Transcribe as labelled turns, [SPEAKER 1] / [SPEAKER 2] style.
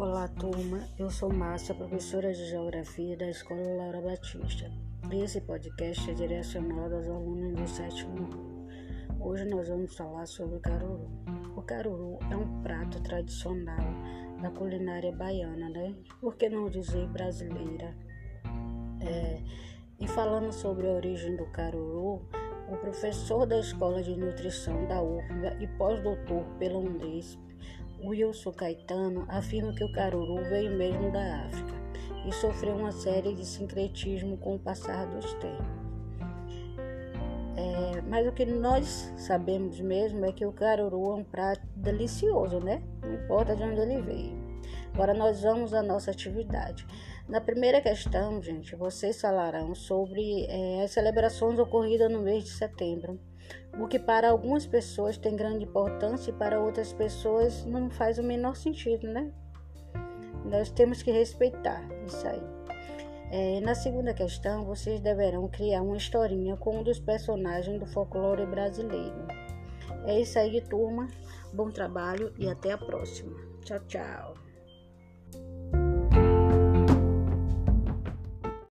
[SPEAKER 1] Olá, turma. Eu sou Márcia, professora de Geografia da Escola Laura Batista. Esse podcast é direcionado aos alunos do sétimo ano. Hoje nós vamos falar sobre o caruru. O caruru é um prato tradicional da culinária baiana, né? Por que não dizer brasileira? É, e falando sobre a origem do caruru, o professor da Escola de Nutrição da UFBA e pós-doutor pela Undesp, Wilson Caetano, afirma que o caruru veio mesmo da África e sofreu uma série de sincretismo com o passar dos tempos. É, mas o que nós sabemos mesmo é que o caruru é um prato delicioso, né? Não importa de onde ele veio. Agora nós vamos à nossa atividade. Na primeira questão, gente, vocês falarão sobre é, as celebrações ocorridas no mês de setembro, o que para algumas pessoas tem grande importância e para outras pessoas não faz o menor sentido, né? Nós temos que respeitar isso aí. É, na segunda questão, vocês deverão criar uma historinha com um dos personagens do folclore brasileiro. É isso aí, turma. Bom trabalho e até a próxima. Tchau, tchau.